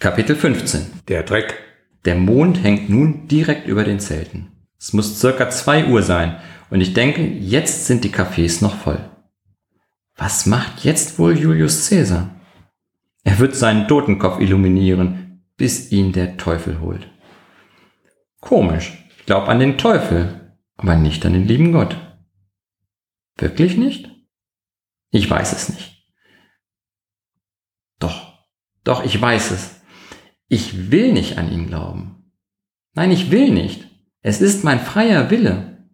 Kapitel 15 Der Dreck. Der Mond hängt nun direkt über den Zelten. Es muss circa zwei Uhr sein und ich denke, jetzt sind die Cafés noch voll. Was macht jetzt wohl Julius Caesar? Er wird seinen Totenkopf illuminieren, bis ihn der Teufel holt. Komisch, ich glaube an den Teufel, aber nicht an den lieben Gott. Wirklich nicht? Ich weiß es nicht. Doch, doch, ich weiß es. Ich will nicht an ihn glauben. Nein, ich will nicht. Es ist mein freier Wille.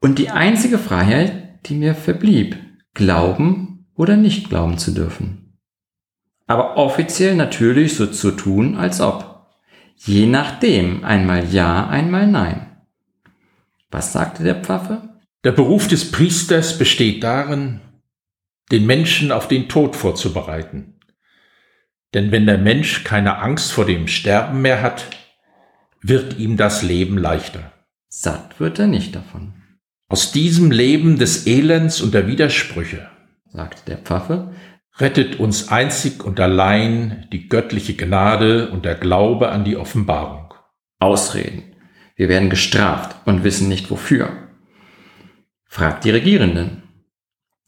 Und die einzige Freiheit, die mir verblieb, glauben oder nicht glauben zu dürfen. Aber offiziell natürlich so zu tun, als ob. Je nachdem, einmal ja, einmal nein. Was sagte der Pfaffe? Der Beruf des Priesters besteht darin, den Menschen auf den Tod vorzubereiten. Denn wenn der Mensch keine Angst vor dem Sterben mehr hat, wird ihm das Leben leichter. Satt wird er nicht davon. Aus diesem Leben des Elends und der Widersprüche, sagte der Pfaffe, rettet uns einzig und allein die göttliche Gnade und der Glaube an die Offenbarung. Ausreden. Wir werden gestraft und wissen nicht wofür. Fragt die Regierenden.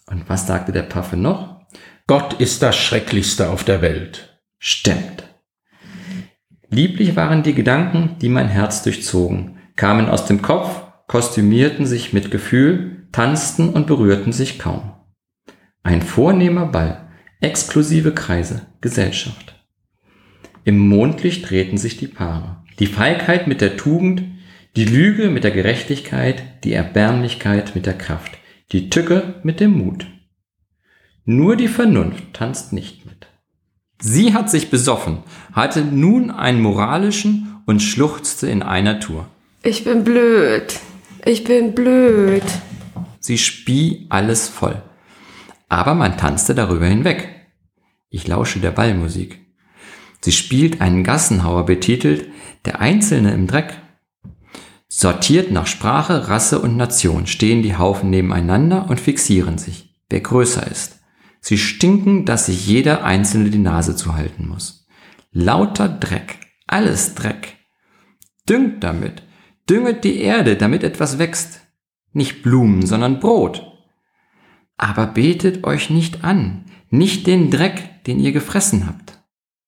Und was sagte der Pfaffe noch? Gott ist das Schrecklichste auf der Welt. Stimmt. Lieblich waren die Gedanken, die mein Herz durchzogen, kamen aus dem Kopf, kostümierten sich mit Gefühl, tanzten und berührten sich kaum. Ein vornehmer Ball, exklusive Kreise, Gesellschaft. Im Mondlicht drehten sich die Paare. Die Feigheit mit der Tugend, die Lüge mit der Gerechtigkeit, die Erbärmlichkeit mit der Kraft, die Tücke mit dem Mut. Nur die Vernunft tanzt nicht mit. Sie hat sich besoffen, hatte nun einen moralischen und schluchzte in einer Tour. Ich bin blöd. Ich bin blöd. Sie spie alles voll. Aber man tanzte darüber hinweg. Ich lausche der Ballmusik. Sie spielt einen Gassenhauer betitelt Der Einzelne im Dreck. Sortiert nach Sprache, Rasse und Nation stehen die Haufen nebeneinander und fixieren sich, wer größer ist. Sie stinken, dass sich jeder Einzelne die Nase zuhalten muss. Lauter Dreck, alles Dreck. Düngt damit, dünget die Erde, damit etwas wächst. Nicht Blumen, sondern Brot. Aber betet euch nicht an, nicht den Dreck, den ihr gefressen habt.